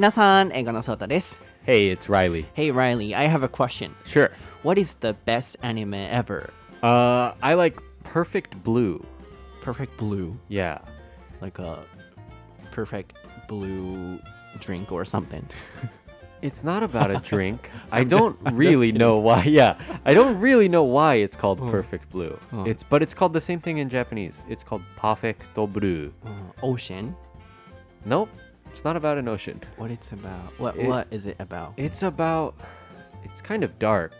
皆さん、英語のソータです。 Hey, it's Riley. Hey Riley, I have a question. Sure. What is the best anime ever? Uh, I like Perfect Blue. Perfect blue. Yeah. Like a perfect blue drink or something. It's not about a drink. I I'm just- don't I'm just really kidding. know why. Yeah, I don't really know why it's called Oh. Perfect Blue. Oh. It's but it's called the same thing in Japanese. It's called Perfecto Blue. Uh, ocean. Nope, it's not about an ocean. What it's about? What It- what is it about? It's about. It's kind of dark,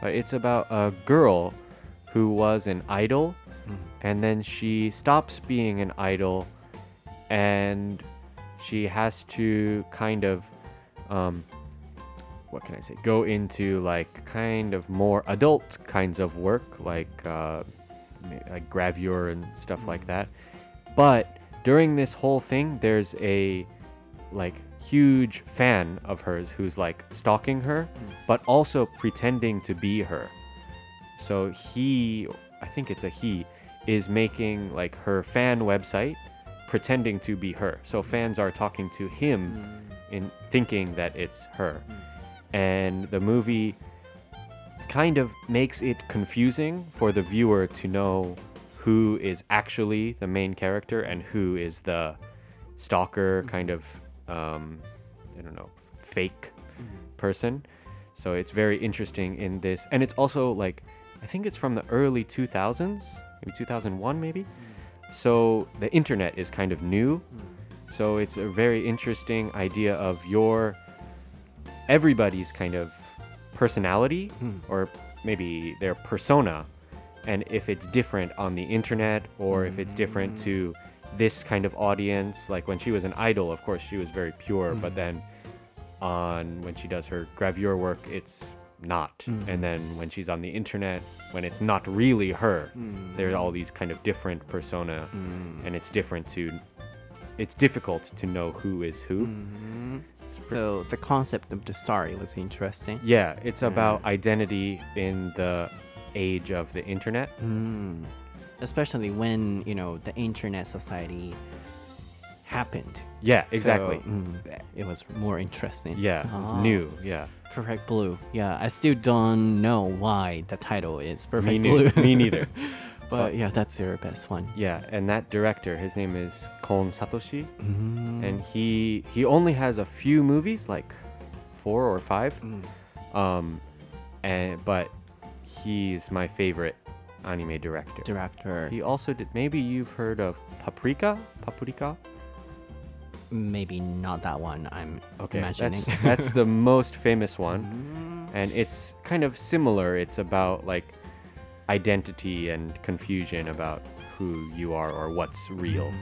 but it's about a girl who was an idol, Mm. and then she stops being an idol, and she has to kind of, um, what can I say? Go into like kind of more adult kinds of work, like uh, ma- like gravure and stuff like that. But during this whole thing, there's a like huge fan of hers who's like stalking her, hmm. but also pretending to be her. So he, I think it's a he, is making like her fan website pretending to be her. So hmm. fans are talking to him hmm. in thinking that it's her. And the movie kind of makes it confusing for the viewer to know who is actually the main character and who is the stalker kind mm-hmm. of um, I don't know fake mm-hmm. person. So it's very interesting in this, and it's also like I think it's from the early 2000s, maybe 2001, maybe. Mm. So the internet is kind of new. Mm. So it's a very interesting idea of your everybody's kind of personality hmm. or maybe their persona and if it's different on the internet or if it's different to mm. This kind of audience like when she was an idol of course she was very pure but mm-hmm. then on when she does her gravure work it's not. Mm-hmm. And then when she's on the internet when it's not really her mm-hmm. there's all these kind of different persona and it's different to it's difficult to know who is who. So the concept of the story was interesting. yeah it's about identity in the age of the internet. Mm. Especially when, you know, the internet society happened. yeah exactly So, mm, it was more interesting. yeah it was Ah. new yeah Perfect Blue. Yeah, I still don't know why the title is Perfect me, Blue. me neither but yeah, that's your best one. yeah and that director his name is kon satoshi Mm. and he he only has a few movies like four or five Mm. um and but he's my favorite anime director. Director. he also did maybe you've heard of paprika? Paprika? Maybe not that one I'm okay imagining. that's, that's the most famous one. And it's kind of similar. It's about like identity and confusion about who you are or what's real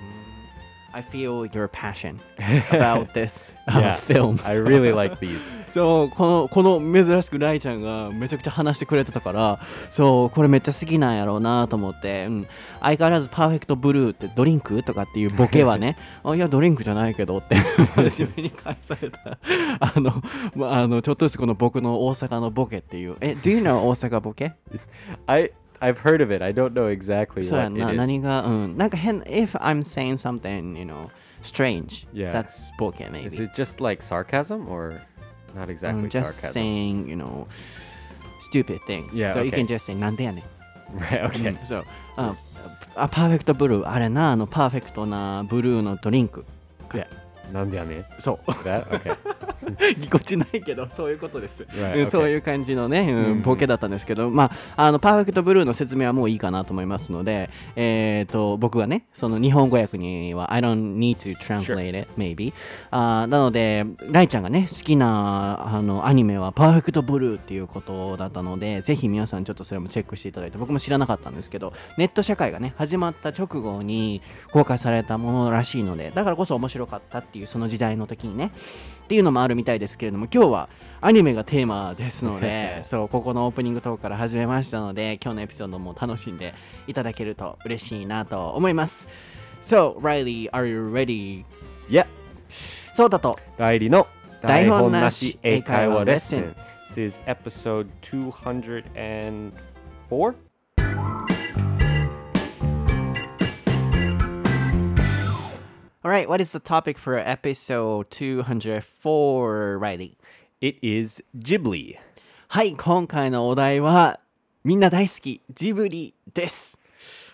I feel your passion about this uh, yeah film. i really like these. そうこのこの珍しくライちゃんがめちゃくちゃ話してくれてたからそうこれめっちゃ好きなんやろうなと思って、うん、相変わらずパーフェクトブルーってドリンクとかっていうボケはね あいやドリンクじゃないけどって真面目に返された。あの,、まあ、あのちょっとずつこの僕の大阪のボケっていう。え Do you know 大阪ボケ？I I've heard of it. I don't know exactly そうや what ん it な is. 何がうんなんか変 mm, if I'm saying something you know strange Yeah. that's boke maybe Is it just like sarcasm or not exactly I'm just sarcasm? saying you know stupid things Yeah, so you can just say なんでやねん Right, okay. Mm, うんそうああパーフェクトブルーあれなあのパーフェクトなブルーのドリンク um, Yeah. なんでやねん。そう。ぎこちないけどそういうことです、Right, うん okay. そういう感じのね、うんうん。ボケだったんですけど、まあ、あのパーフェクトブルーの説明はもういいかなと思いますので、えー、と僕がねその日本語訳には I don't need to translate it maybe あーなのでライちゃんがね好きなあのアニメはパーフェクトブルーっていうことだったのでぜひ皆さんちょっとそれもチェックしていただいて僕も知らなかったんですけどネット社会がね始まった直後に公開されたものらしいのでだからこそ面白かったっていうその時代の時にね。っていうのもあるみたいですけれども今日はアニメがテーマですので そうここのオープニングトークから始めましたので今日のエピソードも楽しんでいただけると嬉しいなと思います。So Riley are you ready? yeah そうだと。代理の台本なし英会話レッスン。This is episode 204 All right, what is the topic for episode 204, Riley? It is Ghibli. はい、今回のお題は、みんな大好き、ジブリです。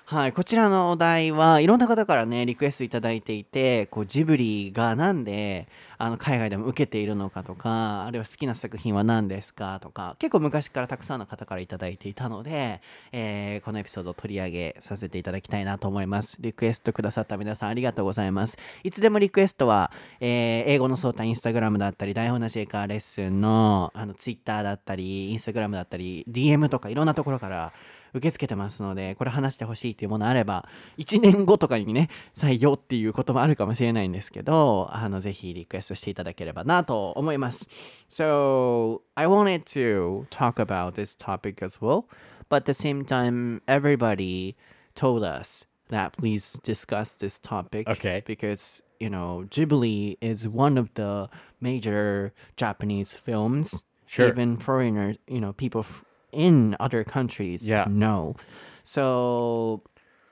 はい、こちらのお題はいろんな方からね、リクエストいただいていて、こうジブリがなんであの海外でも受けているのかとか、あるいは好きな作品は何ですかとか、結構昔からたくさんの方からいただいていたので、えーこのエピソードを取り上げさせていただきたいなと思います。リクエストくださった皆さんありがとうございます。いつでもリクエストは、えー英語の相談インスタグラムだったり、台本なし英会話レッスンのあのツイッターだったり、インスタグラムだったり、DM とかいろんなところから受け付けてますので、これ話してほしいっていうものあれば、1年後とかにね、採用っていうこともあるかもしれないんですけど、あの、ぜひリクエストしていただければなと思います。So, I wanted to talk about this topic as well, but at the same time, everybody told us that please discuss this topic. Okay. Because, you know, Ghibli is one of the major Japanese films. Sure. Even foreigners, you know, people in other countries. Yeah. No. So,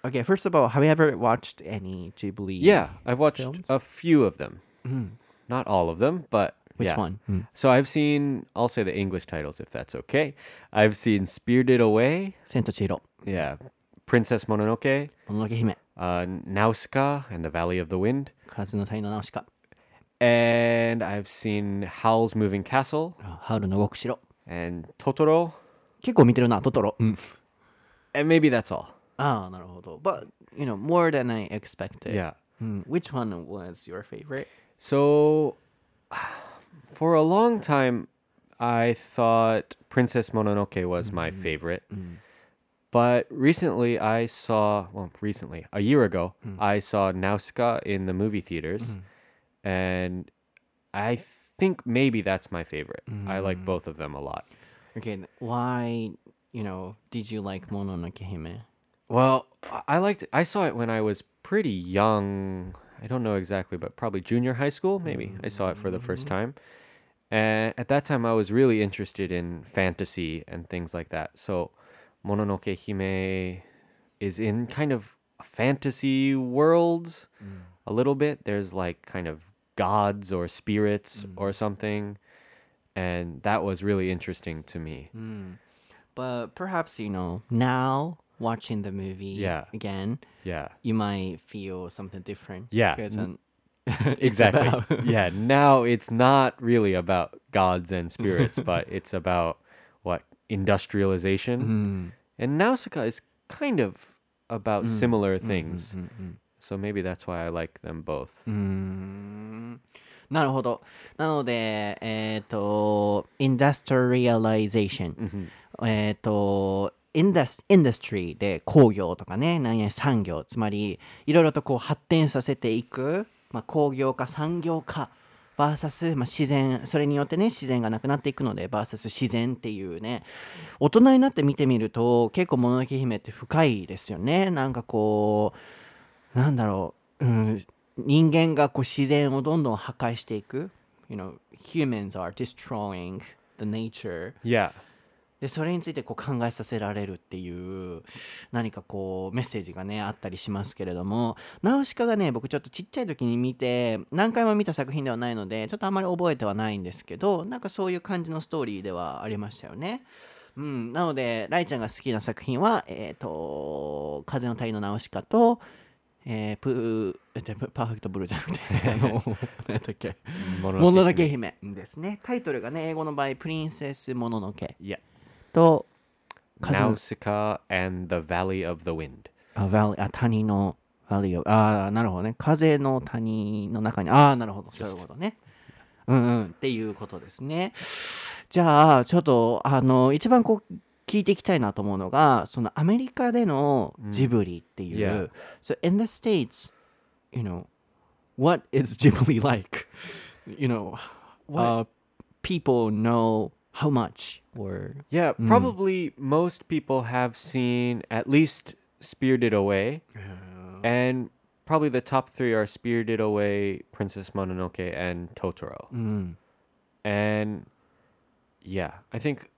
okay, first of all, have you ever watched any Ghibli? Yeah, I've watched films? a few of them. Mm. Not all of them, but which yeah. one? Mm. So I've seen. I'll say the English titles if that's okay. I've seen Spirited Away, Sentochiro. Yeah, Princess Mononoke, Mononoke Hime, uh, Nausicaa and the Valley of the Wind, Kazunotai no Nausicaa. And I've seen Howl's Moving Castle, uh, *Howl no Gokushiro, and Totoro, 結構見てるな、トトロ。 and maybe that's all. ああ、なるほど。But, you know, more than I expected. Yeah. Mm, Which one was your favorite? So, for a long time, I thought Princess Mononoke was my favorite. But recently, I saw, well, recently, a year ago, I saw Nausicaa in the movie theaters. And I think maybe that's my favorite. I like both of them a lot. Okay, why you know did you like Mononoke Hime? Well, I liked. I saw it when I was pretty young. I don't know exactly, but probably junior high school, maybe. Mm-hmm. I saw it for the first mm-hmm. time. And at that time, I was really interested in fantasy and things like that. So, Mononoke Hime is in kind of fantasy worlds mm. a little bit. There's like kind of gods or spirits mm. or something. And that was really interesting to me. Hmm. But perhaps, you know, now watching the movie Yeah. again, Yeah. you might feel something different. Yeah, Because, n- exactly. yeah, now it's not really about gods and spirits, but it's about what industrialization. Hmm. And Nausicaa is kind of about hmm. similar things. So maybe that's why I like them both. なるほど。なので、えっ、と、industrialization。えっ、と、インダスインダストリーで工業とかね、何々産業、つまりいろいろとこう発展させていく、まあ、工業化、産業化、バーサス、まあ、自然、それによってね、自然がなくなっていくので、バーサス自然っていうね、大人になって見てみると、結構、もののけ姫って深いですよね。なんかこう、なんだろう、うん、人間がこう自然をどんどん破壊していく。You know, humans are destroying the nature. Yeah. で、それについてこう考えさせられるっていう、何かこうメッセージがね、あったりしますけれども、ナウシカがね、僕ちょっとちっちゃい時に見て、何回も見た作品ではないので、ちょっとあんまり覚えてはないんですけど、なんかそういう感じのストーリーではありましたよね。うん、なので、ライちゃんが好きな作品は、えっ、と、風の谷のナウシカと、えー、プー、えじゃパパーフェクトブルーじゃなくて、あの、何だっけ、もののけ姫ですね。タイトルがね、英語の場合、プリンセスもののけ Yeah. と、風の Nausicaa and the Valley of the Wind. あ、valley あ谷の valley of ああ、なるほどね。風の谷の中に、ああ、なるほど。そういうことね。うんうん。っていうことですね。じゃあ、ちょっと、あの、一番こう、聞いていきたいなと思うのが、そのアメリカでのジブリっていう。 Yeah. So, in the States, you know, what is Ghibli like? You know, uh, people know how much or Yeah, probably most people have seen at least Spirited Away. And probably the top three are Spirited Away, Princess Mononoke, and Totoro. And yeah, I think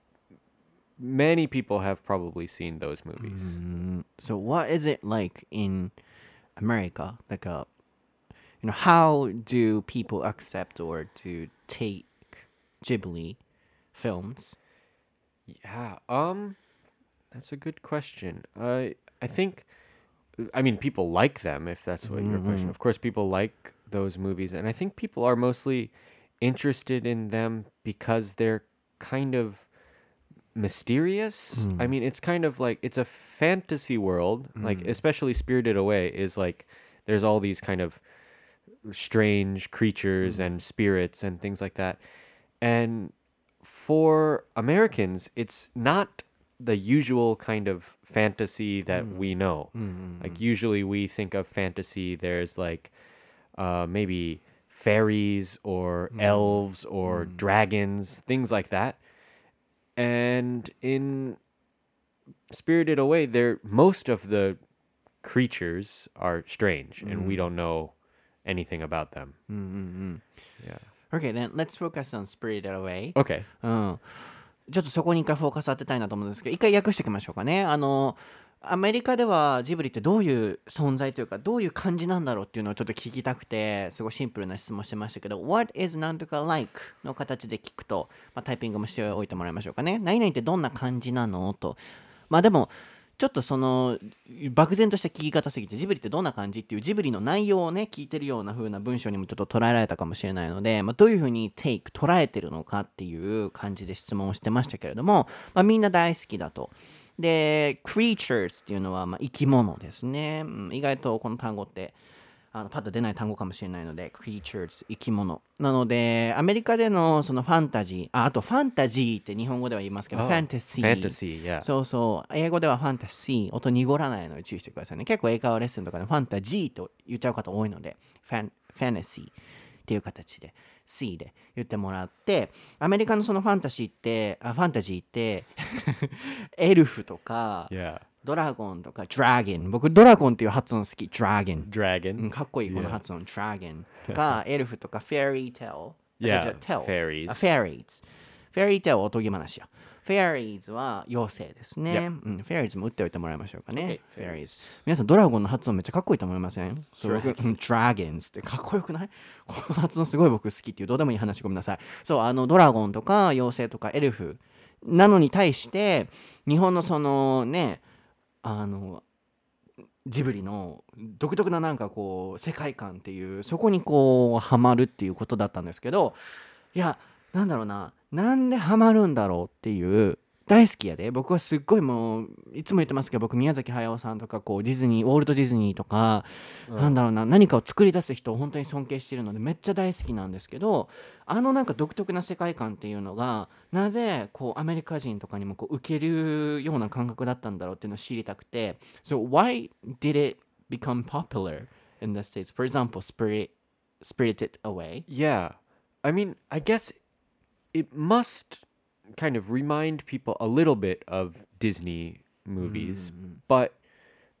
many people have probably seen those movies. Mm-hmm. So what is it like in America? Like a, you you know, how do people accept or to take Ghibli films? Yeah. Um, that's a good question. I I think, I mean, people like them if that's what your question. Mm-hmm. Of course, people like those movies, and I think people are mostly interested in them because they're kind of mysterious. I hmm. mean, it's kind of like it's a fantasy world. Like hmm. especially Spirited Away is like there's all these kind of strange creatures hmm. and spirits and things like that. And for Americans, it's not the usual kind of fantasy that we know. Like usually we think of fantasy there's like uh maybe fairies or elves or dragons, things like that And in Spirited Away, there most of the creatures are strange and we don't know anything about them. Yeah. Okay, then let's focus on Spirited Away. Okay. うん、ちょっとそこに一回フォーカス当てたいなと思うんですけど一回訳しておきましょうかねあの アメリカではジブリってどういう存在というかどういう感じなんだろうっていうのをちょっと聞きたくてすごいシンプルな質問してましたけど What is なんとか like の形で聞くと、まあ、タイピングもしておいてもらいましょうかね何々ってどんな感じなのとまあでもちょっとその漠然とした聞き方すぎてジブリってどんな感じっていうジブリの内容をね聞いてるような風な文章にもちょっと捉えられたかもしれないので、まあ、どういう風に take 捉えてるのかっていう感じで質問をしてましたけれども、まあ、みんな大好きだと。で creatures っていうのはまあ生き物ですね、うん意外とこの単語ってあのパッと出ない単語かもしれないので creatures 生き物。なのでアメリカでのそのファンタジーああとファンタジーって日本語では言いますけど、Oh, ファンタジー fantasy, yeah. そうそう。英語ではファンタジー音濁らないので注意してくださいね。結構英会話レッスンとかでファンタジーと言っちゃう方多いのでファンファンタジーっていう形で C で言ってもらってアメリカのそのファンタジーってあファンタジーって エルフとか Yeah. ドラゴンとかドラゴン僕ドラゴンっていう発音好きドラゴン Dragon. うんかっこいいこの.発音、ドラゴンとか、エルフとか、フェアリーテル。Yeah, fairies. フェアリーズ。フェアリーテルはおとぎ話や。フェアリーズは妖精ですね。うん、フェアリーズも打っておいてもらいましょうかね。Okay, フェアリーズ。皆さん、ドラゴンの発音めっちゃかっこいいと思いません？そう僕、ドラゴンズってかっこよくない？この発音すごい僕好きっていう、どうでもいい話ごめんなさい。そう、あの、ドラゴンとか妖精とかエルフなのに対して、日本のそのね、あの、ジブリの独特ななんかこう世界観っていうそこにこうハマるっていうことだったんですけどいやなんだろうななんでハマるんだろうっていう大好きやで僕はすっごいもういつも言ってますけど僕宮崎駿さんとかこうディズニーウォルト・ディズニーとか、なんだろうな何かを作り出す人を本当に尊敬してるのでめっちゃ大好きなんですけどあのなんか独特な世界観っていうのがなぜこうアメリカ人とかにもこう受けるような感覚だったんだろうっていうのを知りたくて So why did it become popular in the States? For example, Spirit, Spirited Away. Yeah. I mean, I guess it must kind of remind people a little bit of Disney movies, mm-hmm, mm-hmm. but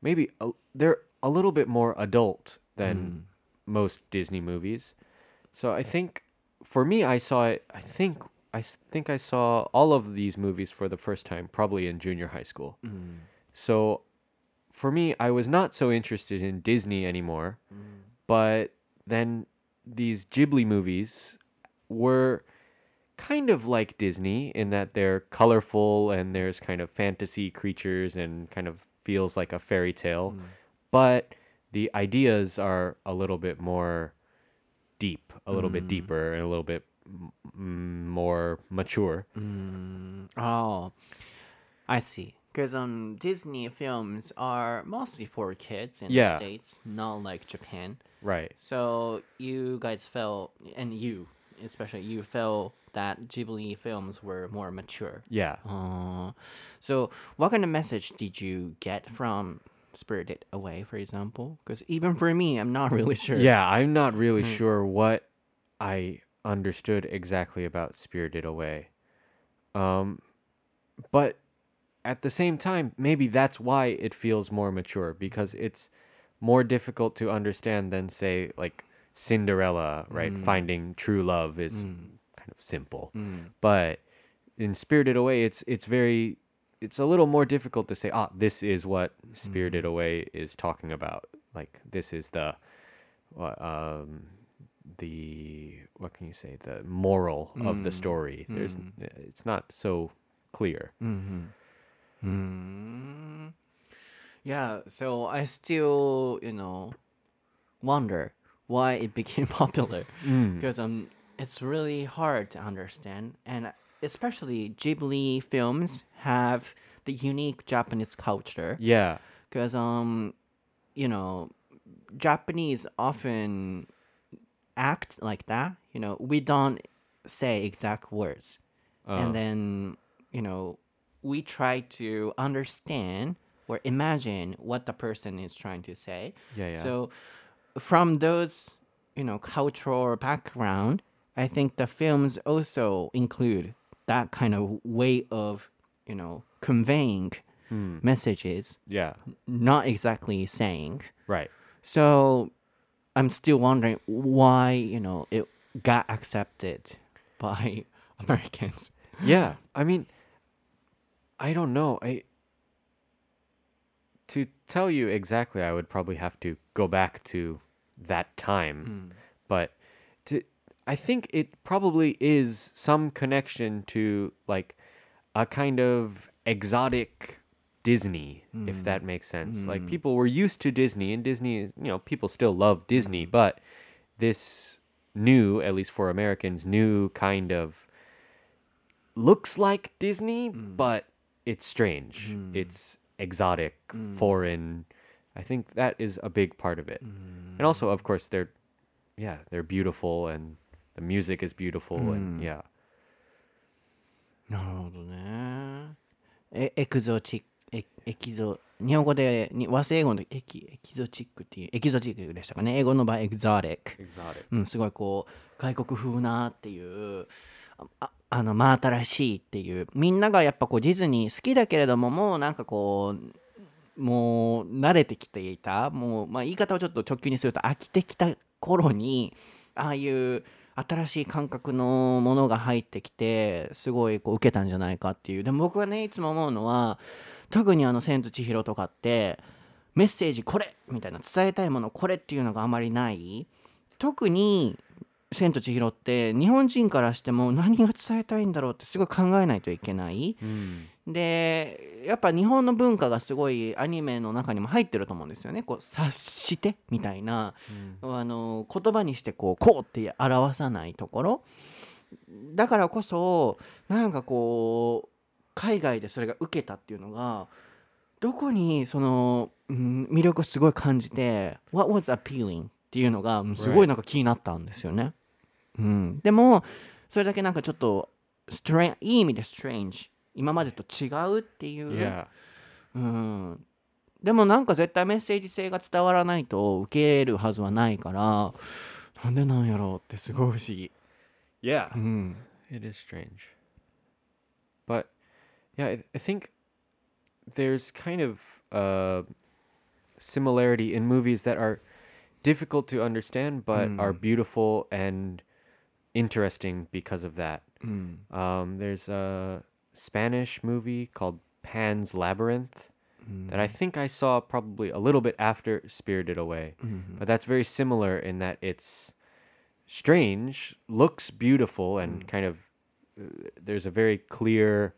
maybe a, they're a little bit more adult than mm. most Disney movies. So I think for me I saw it I think I think I saw all of these movies for the first time probably in junior high school. Mm. So for me I was not so interested in Disney anymore. Mm. But then these Ghibli movies were kind of like Disney in that they're colorful and there's kind of fantasy creatures and kind of feels like a fairy tale. Hmm. But the ideas are a little bit more deep, a little bit hmm. deeper, and a little bit m- more mature. Hmm. Oh, I see. Because um, Disney films are mostly for kids in Yeah. the States, not like Japan. Right. So you guys felt, and you, especially you, felt that Ghibli films were more mature. Yeah. Uh, so what kind of message did you get from Spirited Away, for example? Because even for me, I'm not really sure. Yeah, I'm not really sure what I understood exactly about Spirited Away. Um, but at the same time, maybe that's why it feels more mature because it's more difficult to understand than say like Cinderella, right? Finding true love is kind of simple. But in Spirited Away, it's it's very it's a little more difficult to say, ah, this is what Spirited Away is talking about. Like this is the uh, um, the what can you say the moral of the story. There's it's not so clear. Mm. Yeah, so I still, you know, wonder why it became popular because um, it's really hard to understand, and especially Ghibli films have the unique Japanese culture Yeah. because um, you know, Japanese often act like that. You know, we don't say exact words, Oh. and then you know, we try to understand or imagine what the person is trying to say. Yeah, yeah. So, from those, you know, cultural background, I think the films also include that kind of way of, you know, conveying Hmm. messages, Yeah. not exactly saying. Right. So, I'm still wondering why, you know, it got accepted by Americans. Yeah. I mean, I don't know. I to tell you exactly, I would probably have to go back to that time. But to I think it probably is some connection to like a kind of exotic Disney, if that mm. makes sense. Like mm. people were used to Disney, and Disney is, you know, people still love Disney, mm. but this new, at least for Americans, new kind of looks like Disney, but it's strange. It's exotic, foreign. I think that is a big part of it. And also, of course, they're, yeah, they're beautiful and the music is beautiful and yeah. なるほどね。え、エクゾチック、エエキゾ、日本語で、に和製英語のエキエキゾチックっていう、エキゾチックでしたかね。英語の場合、エクゾティック。うん、すごいこう、外国風なっていう、あああの、真新しいっていう、みんながやっぱこう、ディズニー好きだけれども、もうなんかこう、もう慣れてきていた、もう、まあ言い方をちょっと直球にすると飽きてきた頃に、ああいう新しい感覚のものが入ってきて、すごいこう受けたんじゃないかっていう。でも僕はね、いつも思うのは、特にあの、千と千尋とかって、メッセージこれみたいな伝えたいものこれっていうのがあまりない特に「千と千尋」って日本人からしても何が伝えたいんだろうってすごい考えないといけない。Mm. でやっぱ日本の文化がすごいアニメの中にも入ってると思うんですよね。こう察してみたいな、あの言葉にしてこうこうって表さないところだからこそなんかこう海外でそれが受けたっていうのがどこにその、うん魅力をすごい感じて What was appealing っていうのがうんすごいなんか気になったんですよね。うん、でもそれだけなんかちょっといい意味で strange 今までと違うっていう、Yeah. うん、でもなんか絶対メッセージ性が伝わらないと受けるはずはないからなんでなんやろうってすごい不思議。Yeah. うん、It is strange. But yeah, I, I think there's kind of a similarity in movies that are difficult to understand but are beautiful and interesting because of that. Mm. Um, there's a Spanish movie called Pan's Labyrinth that I mm. think I saw probably a little bit after Spirited Away. Mm-hmm. But that's very similar in that it's strange, looks beautiful, and mm. kind of uh, there's a very clear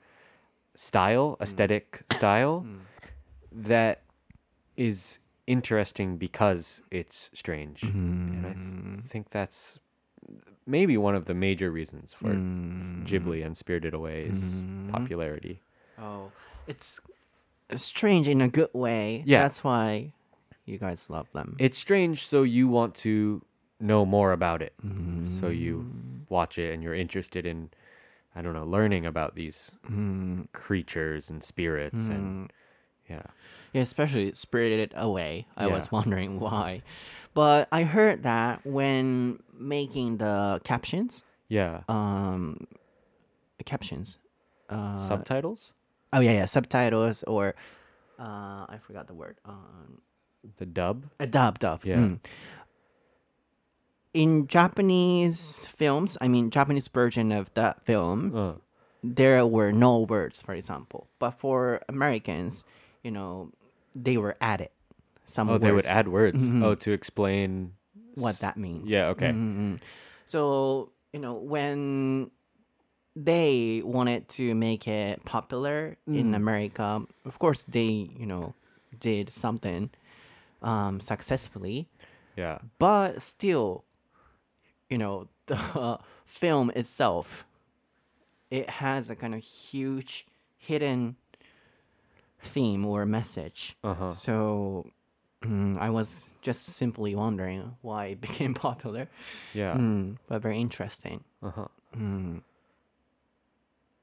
style, aesthetic style that is interesting because it's strange. And I th- think that's maybe one of the major reasons for mm. Ghibli and Spirited Away's mm. popularity. Oh, it's strange in a good way. Yeah. That's why you guys love them. It's strange, so you want to know more about it. So you mm. watch it and you're interested in, I don't know, learning about these creatures and spirits and yeah. Yeah, especially Spirited Away. I was wondering why. But I heard that when making the captions, Yeah. um, captions. Uh, Subtitles? oh yeah, yeah, subtitles or uh, I forgot the word. Um, The dub? a dub, dub. Yeah. mm. In Japanese films, I mean Japanese version of that film, Uh, there were no words, for example. But for Americans, you know, they were added. Some oh, they would words. add words. Oh, to explain what that means. Yeah, okay. Mhm. So, you know, when they wanted to make it popular in America, of course they, you know, did something um, successfully, Yeah. but still, you know, the film itself, it has a kind of huge hidden theme or message. Uh-huh. So mm, I was just simply wondering why it became popular. Yeah. Mm, but very interesting. Uh-huh.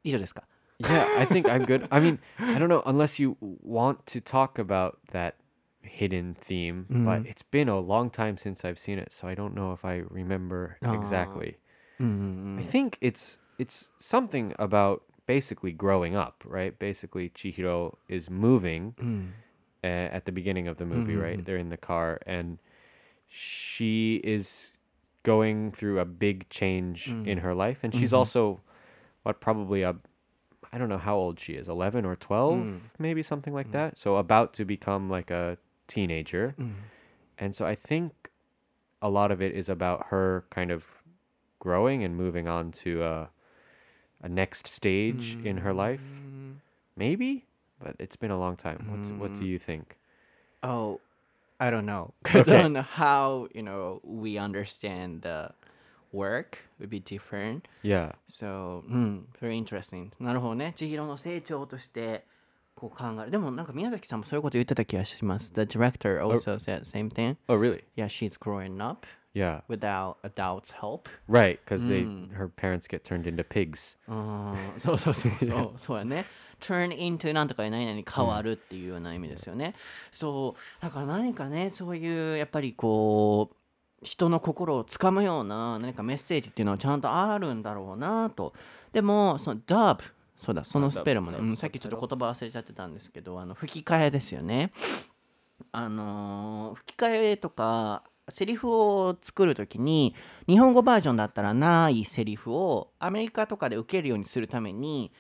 以上ですか Yeah, I think I'm good. I mean, I don't know unless you want to talk about that hidden theme, but it's been a long time since I've seen it, so I don't know if I remember exactly. I think it's it's something about basically growing up, right? Basically, Chihiro is moving uh, at the beginning of the movie, mm-hmm, right? Mm-hmm. They're in the car, and she is going through a big change mm. in her life, and she's mm-hmm. also what probably a I don't know how old she is, 11 or 12, mm. maybe something like that. So about to become like a teenager. And so I think a lot of it is about her kind of growing and moving on to a, a next stage in her life. Maybe, but it's been a long time. What's, what do you think? Oh, I don't know. Because I Okay. don't know how, you know, we understand the work would be different. Yeah. So, うん、very interesting. なるほどね。千尋の成長としてこう考える。でもなんか宮崎さんもそういうこと言ってた気がします。The director also said the same thing. Oh, really? Yeah, she's growing up Yeah. without adults' help. Right, because they her parents get turned into pigs. あーそうそうそうそうそうやね turn into なんとかで何々に変わるっていうような意味ですよね、そうだから何かねそういうやっぱりこう人の心をつかむような何かメッセージっていうのはちゃんとあるんだろうなとでもその dub そうだそのスペルもね、あうんさっきちょっと言葉忘れちゃってたんですけどあの吹き替えですよねあのー吹き替えとかセリフを作るときに日本語バージョンだったらないセリフをアメリカとかで受けるようにするために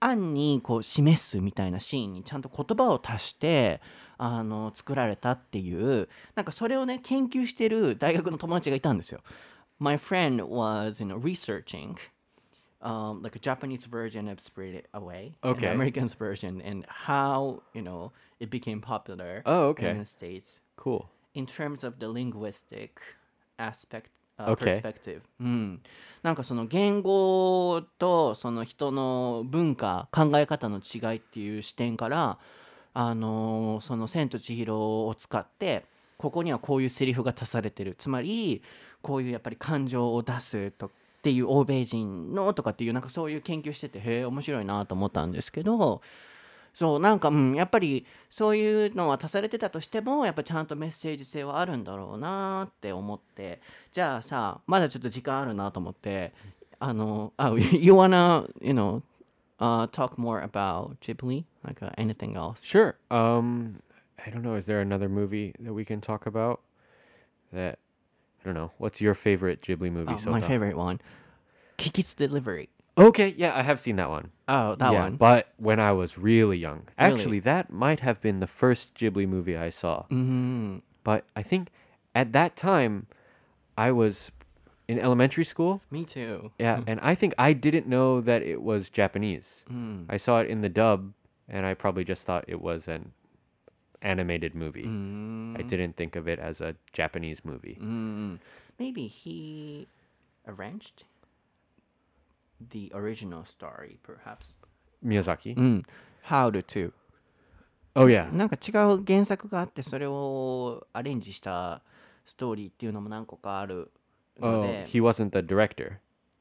案にこう示すみたいなシーンにちゃんと言葉を足してあの作られたっていうなんかそれをね研究してる大学の友達がいたんですよ。My friend was you know, researching um, like a Japanese version of Spirited Away, Okay. American's version, and how you know it became popular Oh, okay. in the states Cool. In terms of the linguistic aspect、uh, Okay. perspective、うん、なんかその言語とその人の文化考え方の違いっていう視点からあのーその「千と千尋」を使ってここにはこういうセリフが足されてる。つまりこういうやっぱり感情を出すとっていう欧米人のとかっていうなんかそういう研究しててへえ面白いなと思ったんですけどそうなんかうんやっぱりそういうのは足されてたとしてもやっぱちゃんとメッセージ性はあるんだろうなって思ってじゃあさまだちょっと時間あるなと思ってあのあ you wanna you know uh, talk more about Ghibli like uh, anything else Sure. Um, I don't know. Is there another movie that we can talk about? That I don't know. What's your favorite Ghibli movie? Oh, so my favorite one Kiki's Delivery Okay, yeah, I have seen that one. Oh that yeah, one But when I was really young, Really? actually, that might have been the first Ghibli movie I saw. Mhm. But I think at that time, I was in elementary school. me too Yeah, and I think I didn't know that it was Japanese. Mm. I saw it in the dub, and I probably just thought it was an animated movie. I didn't think of it as a Japanese movie. Mm. maybe he arranged the original story perhaps Miyazaki. うん、How to Oh yeah. なんか違う原作があってそれをアレンジしたストーリーっていうのも何個かあるの Oh, で、 he wasn't the director.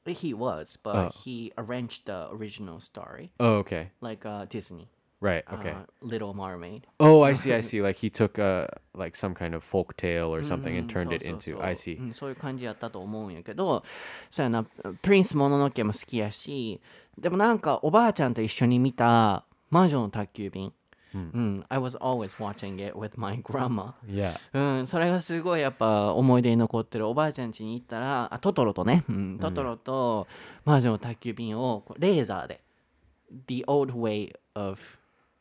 he was but Oh. he arranged the original story Oh, okay. like uh, Disney Right. Okay. uh, Little Mermaid oh, I see. I see. Like he took uh like some kind of folk tale or something うん and turned it into. I see. うんそういう感じやったと思うんやけどそうやなプリンスもののけも好きやしでもなんかおばあちゃんと一緒に見た魔女の宅急便うん、I was always watching it with my grandma Yeah. うん、それがすごいやっぱ思い出に残ってるおばあちゃん家に行ったらあトトロとね、うん、トトロと魔女の宅急便をレーザーで The old way of、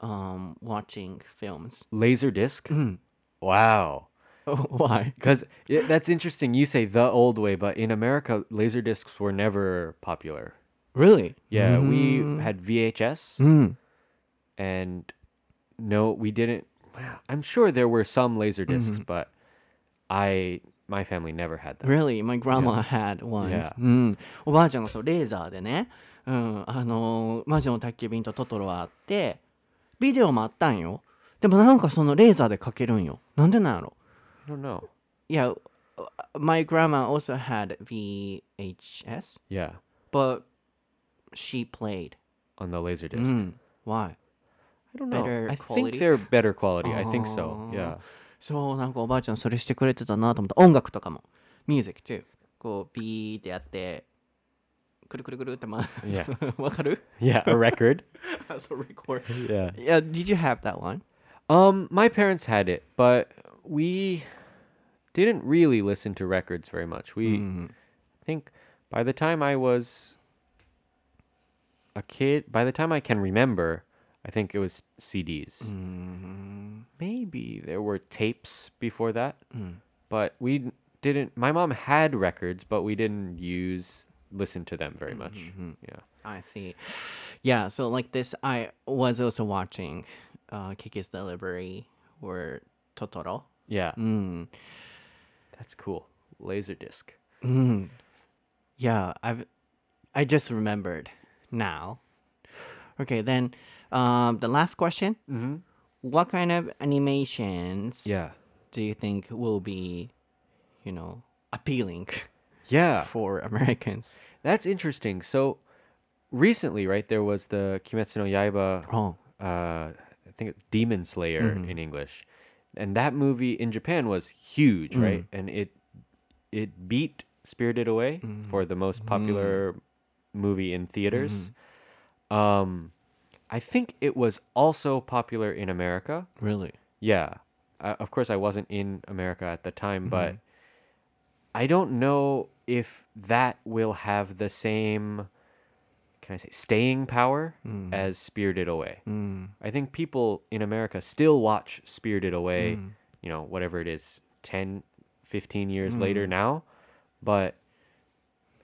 um, watching films. Laserdisc? Mm. Mm-hmm. Wow. Why? Because that's interesting. You say the old way, but in America, laser discs were never popular. Really? Yeah, mm. we had VHS, mm. Mm-hmm. and no, we didn't. I'm sure there were some laser mm-hmm. discs, mm-hmm. but I my family never had them. Really? My grandma had ones. Yeah. うん。おばあちゃんがそうレーザーでね、うん、あの魔女の宅急便とトトロはあって。ビデオもあったんよ。でもなんかそのレーザーでかけるんよ。なんでなんやろ I don't know. Yeah, my grandma also had VHS, Yeah, but she played. on the laser disc. うん。Why? I don't know. Better I quality? think they're better quality. I think so. Oh. Yeah. そう、なんかおばあちゃんそれしてくれてたなと思った。音楽とかも。ミュージック too. こう、ビーってやって、くるくるくるって回る。 Yeah. わかる Yeah, a record. so record. yeah. Yeah, did you have that one? Um, my parents had it, but we didn't really listen to records very much. We Mm. I think by the time I was a kid, by the time I can remember, I think it was CDs. Mm. Maybe there were tapes before that, Mm. but we didn't. My mom had records, but we didn't use listen to them very much. Yeah. I see. Yeah, so like this, I was also watching uh, Kiki's Delivery or Totoro. Yeah. Mm. That's cool. Laserdisc. Mm. Yeah, I've I just remembered now. Okay, then um, the last question: Mm-hmm. What kind of animations Yeah. do you think will be, you know, appealing Yeah. for Americans? That's interesting. So recently, right, there was the Kimetsu no Yaiba, Oh, uh, I think Demon Slayer in English, and that movie in Japan was huge, right? And it it beat Spirited Away for the most popular movie in theaters. Um, I think it was also popular in America. really? Yeah. Uh, of course, I wasn't in America at the time, but I don't know if that will have the same, can I say, staying power as Spirited Away. Mm. I think people in America still watch Spirited Away, you know, whatever it is, 10, 15 years later now, but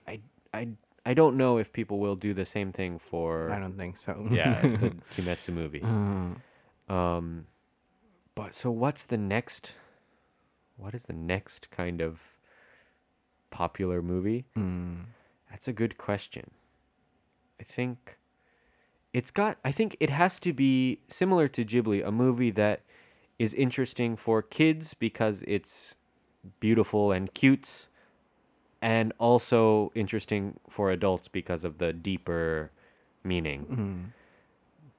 I, I, I don't know if people will do the same thing for I don't think so. yeah, the Kimetsu movie. Mm. Um, but so what's the next? What is the next kind of popular movie? Mm. That's a good question. I think it's got. I think it has to be similar to Ghibli, a movie that is interesting for kids because it's beautiful and cute, and also interesting for adults because of the deeper meaning. Mm.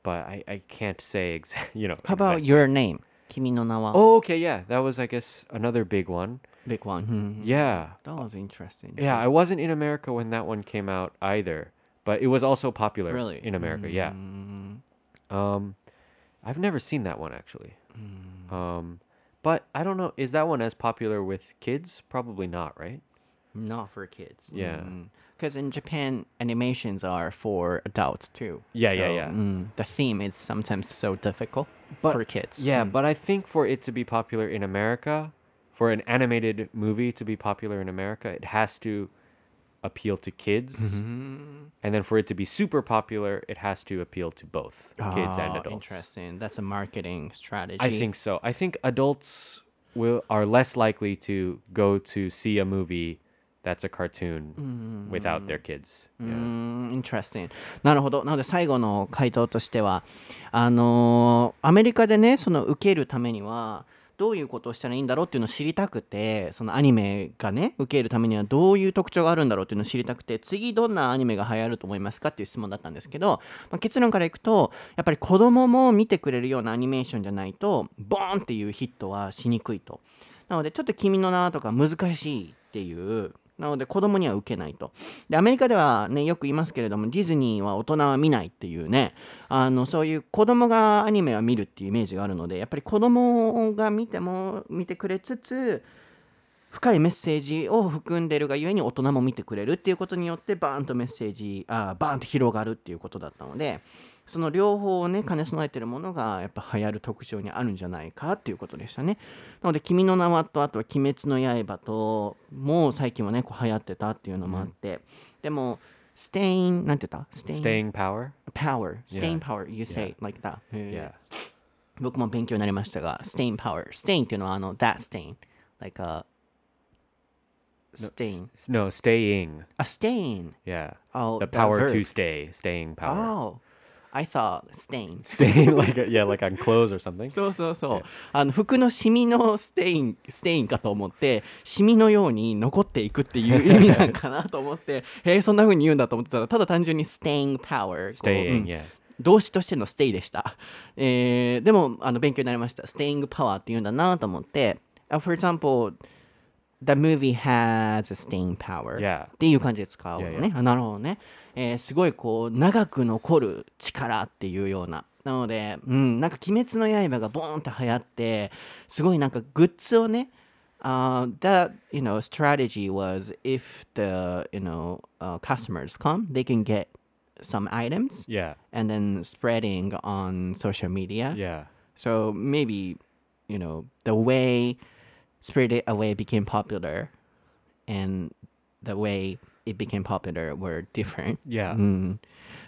But I, I can't say exactly. You know. How about your name? Kimi no na wa. Oh, okay, yeah, that was I guess another big one. Big one. Mhm. Yeah, That was interesting. yeah. I wasn't in America when that one came out either, but it was also popular really in America. Yeah. Mm. Um, I've never seen that one actually. Mm. Um, but I don't know. Is that one as popular with kids? Probably not, right? Not for kids. Yeah. Because in Japan, animations are for adults too. Yeah, yeah, So, yeah. mm, the theme is sometimes so difficult But- for kids. Yeah, Mm. but I think for it to be popular in America, for an animated movie to be popular in America, it has to appeal to kids. Mhm. And then for it to be super popular, it has to appeal to both kids and Oh, adults. Interesting. That's a marketing strategy. I think so. I think adults will are less likely to go to see a movie that's a cartoon without their kids. うー Yeah. ん、interesting。なるほど。なので最後の回答としては、あのーアメリカでね、その受けるためには、 どういうことをしたらいいんだろうっていうのを知りたくて、そのアニメがね、受けるためにはどういう特徴があるんだろうっていうのを知りたくて、次どんなアニメが流行ると思いますかっていう質問だったんですけど、まあ、結論からいくと、やっぱり子供も見てくれるようなアニメーションじゃないと、ボーンっていうヒットはしにくいと。なので、ちょっと君の名とか難しいっていう、なので子供には受けないと。で、アメリカではね、よく言いますけれども、ディズニーは大人は見ないっていうね、あの、そういう子供がアニメは見るっていうイメージがあるので、やっぱり子供が見ても、見てくれつつ、深いメッセージを含んでるがゆえに大人も見てくれるっていうことによってバーンとメッセージあーバーンと広がるっていうことだったのでその両方をね兼ね備えてるものがやっぱ流行る特徴にあるんじゃないかっていうことでしたねなので「君の名は」とあとは「鬼滅の刃」ともう最近はねこう流行ってたっていうのもあって、でも「staying」なんて言った Staying power. power staying power you say like that Yeah. 僕も勉強になりましたが staying power staying っていうのはあの that stain like a stain S- No, staying. a stain Yeah. oh The power to stay. Staying power. oh I thought stain Staying like a, yeah, like on clothes or something? そうそうそう。あの服のシミのステイン、ステインかと思って、シミのように残っていくっていう意味なんかなと思って、へえ、そんな風に言うんだと思ってたら、ただ単純に staying power こう。Staying. うん Yeah. 動詞としてのステイでした。えーでも、あの勉強になりました。staying power って言うんだなと思って、uh, for example, the movie has a staying power. Yeah. っていう感じで使うのね。 Yeah, yeah. あなるほどね。えーすごいこう長く残る力っていうような。なので、うん、なんか鬼滅の刃がボーンって流行って、すごいなんかグッズをね、uh, that you know strategy was if the you know uh, customers come, they can get some items Yeah. and then spreading on social media. Yeah. So maybe, you know, the way Spirited Away became popular and the way it became popular were different. Yeah. うん、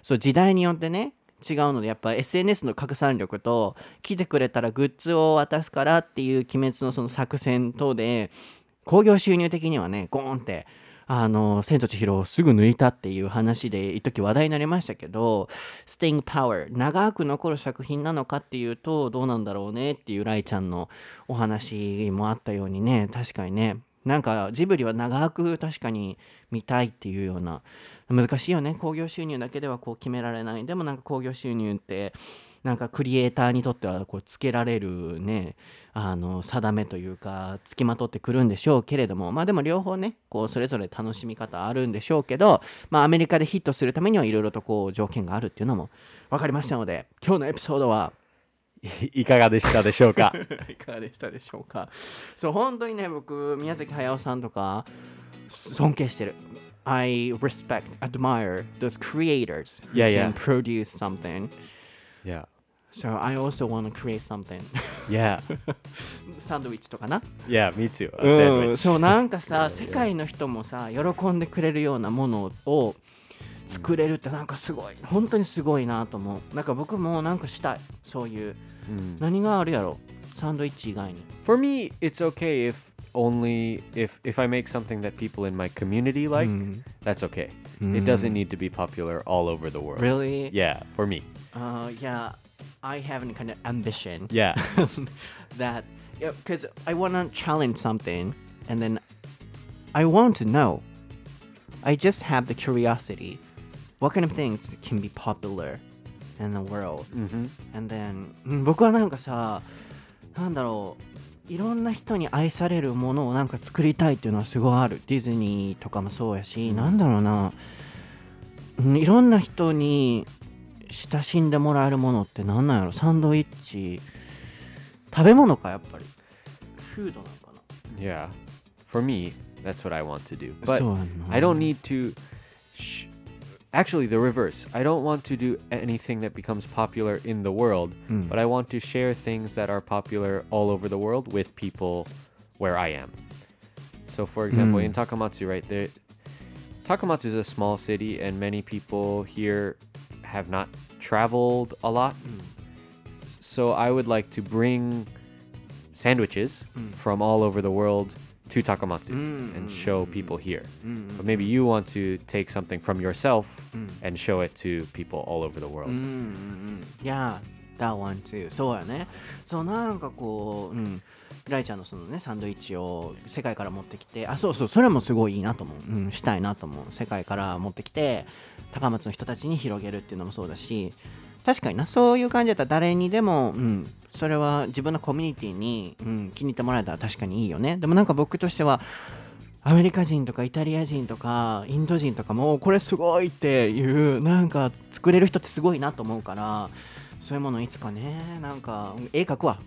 そう時代によってね違うのでやっぱ SNS の拡散力と来てくれたらグッズを渡すからっていう鬼滅のその作戦等で興行収入的にはねゴーンってあの千と千尋をすぐ抜いたっていう話で一時話題になりましたけど Staying Power 長く残る作品なのかっていうとどうなんだろうねっていうライちゃんのお話もあったようにね。確かにね。なんかジブリは長く確かに見たいっていうような難しいよね。興行収入だけではこう決められない。でもなんか興行収入ってなんかクリエイターにとってはこうつけられるねあの定めというかつきまとってくるんでしょうけれどもまあでも両方ねこうそれぞれ楽しみ方あるんでしょうけどまあアメリカでヒットするためにはいろいろとこう条件があるっていうのも分かりましたので今日のエピソードはいかがでしたでしょうか？いかがでしたでしょうか？そう本当にね僕宮崎駿さんとか尊敬してる I respect, admire those creators who Yeah, can yeah. produce something Yeah. So I also want to create something Yeah. サンドイッチとかな Yeah, me too. A うん、sandwich. そうなんかさ世界の人もさ喜んでくれるようなものを作れるってなんかすごい本当にすごいなと思うなんか僕もなんかしたいそういう、うん何があるやろサンドイッチ以外に For me, it's okay if only if if I make something that people in my community like, Mm. that's okay. It doesn't need to be popular all over the world. Really? Yeah, for me. Uh, yeah, I have any kind of ambition Yeah. that because I want to challenge something and then I want to know. I just have the curiosity. What kind of things can be popular in the world? hmm And then うん僕はなんかさ、なんだろう、いろんな人に愛されるものをなんか作りたいっていうのはすごいある。ディズニーとかもそうやし、なんだろうな、うんいろんな人に 親しんでもらえるものってなんなんやろサンドイッチ、食べ物かやっぱり。フードなのかな Yeah. For me, that's what I want to do. But そうやんな I don't need to. Sh- Actually, the reverse. I don't want to do anything that becomes popular in the world, Mm. but I want to share things that are popular all over the world with people where I am. So, for example, Mm. in Takamatsu, right there, Takamatsu is a small city, and many people here have not traveled a lot. So, I would like to bring sandwiches Mm. from all over the world to Takamatsu Mm, and mm, show mm, people here. うんうん But maybe you want to take something from yourself Mm. and show it to people all over the うん world. うんうん。Yeah, that one too. そうやね。そうなんかこう、うん。 ライちゃんのそのね、サンドイッチを世界から持ってきて、あ、そうそう、それもすごいいいなと思う。うん、したいなと思う。世界から持ってきて、高松の人たちに広げるっていうのもそうだし、確かにな、そういう感じだったら誰にでも、うん、それは自分のコミュニティに、うん、気に入ってもらえたら確かにいいよね。でもなんか僕としては、アメリカ人とかイタリア人とかインド人とかもこれすごいっていうなんか作れる人ってすごいなと思うからそういうものいつかねなんか絵描くわ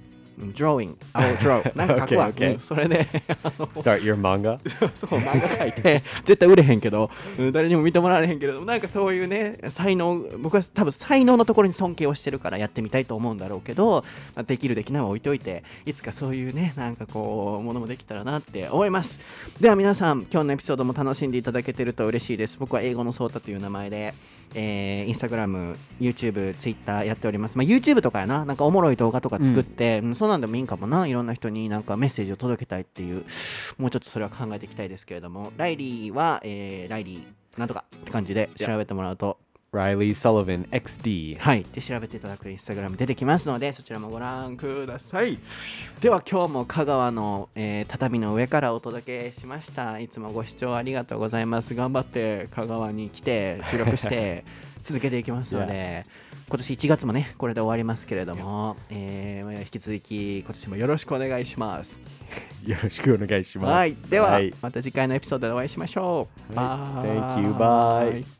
drawing. Will draw. なんか書くわ、Okay, okay. うんそれであの Start your manga? そう漫画描いて絶対売れへんけど、うん誰にも認められへんけど。なんかそういうね才能僕は多分才能のところに尊敬をしてるからやってみたいと思うんだろうけど、まあできるできないは置いといていつかそういうねなんかこうものもできたらなって思います。では皆さん今日のエピソードも楽しんでいただけてると嬉しいです。僕は英語のソータという名前でえー、インスタグラム、YouTube、Twitter やっております。まあ、YouTube とかやな、なんかおもろい動画とか作って、うん。そうなんでもいいんかもな、いろんな人になんかメッセージを届けたいっていう、もうちょっとそれは考えていきたいですけれども、ライリーは、えーライリーなんとかって感じで調べてもらうと、Riley Sullivan XD. はい、で調べていただくとインスタグラム出てきますので、そちらもご覧ください。では今日も香川の、えー畳の上からお届けしました。いつもご視聴ありがとうございます。頑張って香川に来て収録して 続けていきますので、今年1月もね、これで終わりますけれども、えー引き続き今年もよろしくお願いします。よろしくお願いします。はい、では、はいまた次回のエピソードでお会いしましょう。はい Thank you. Bye.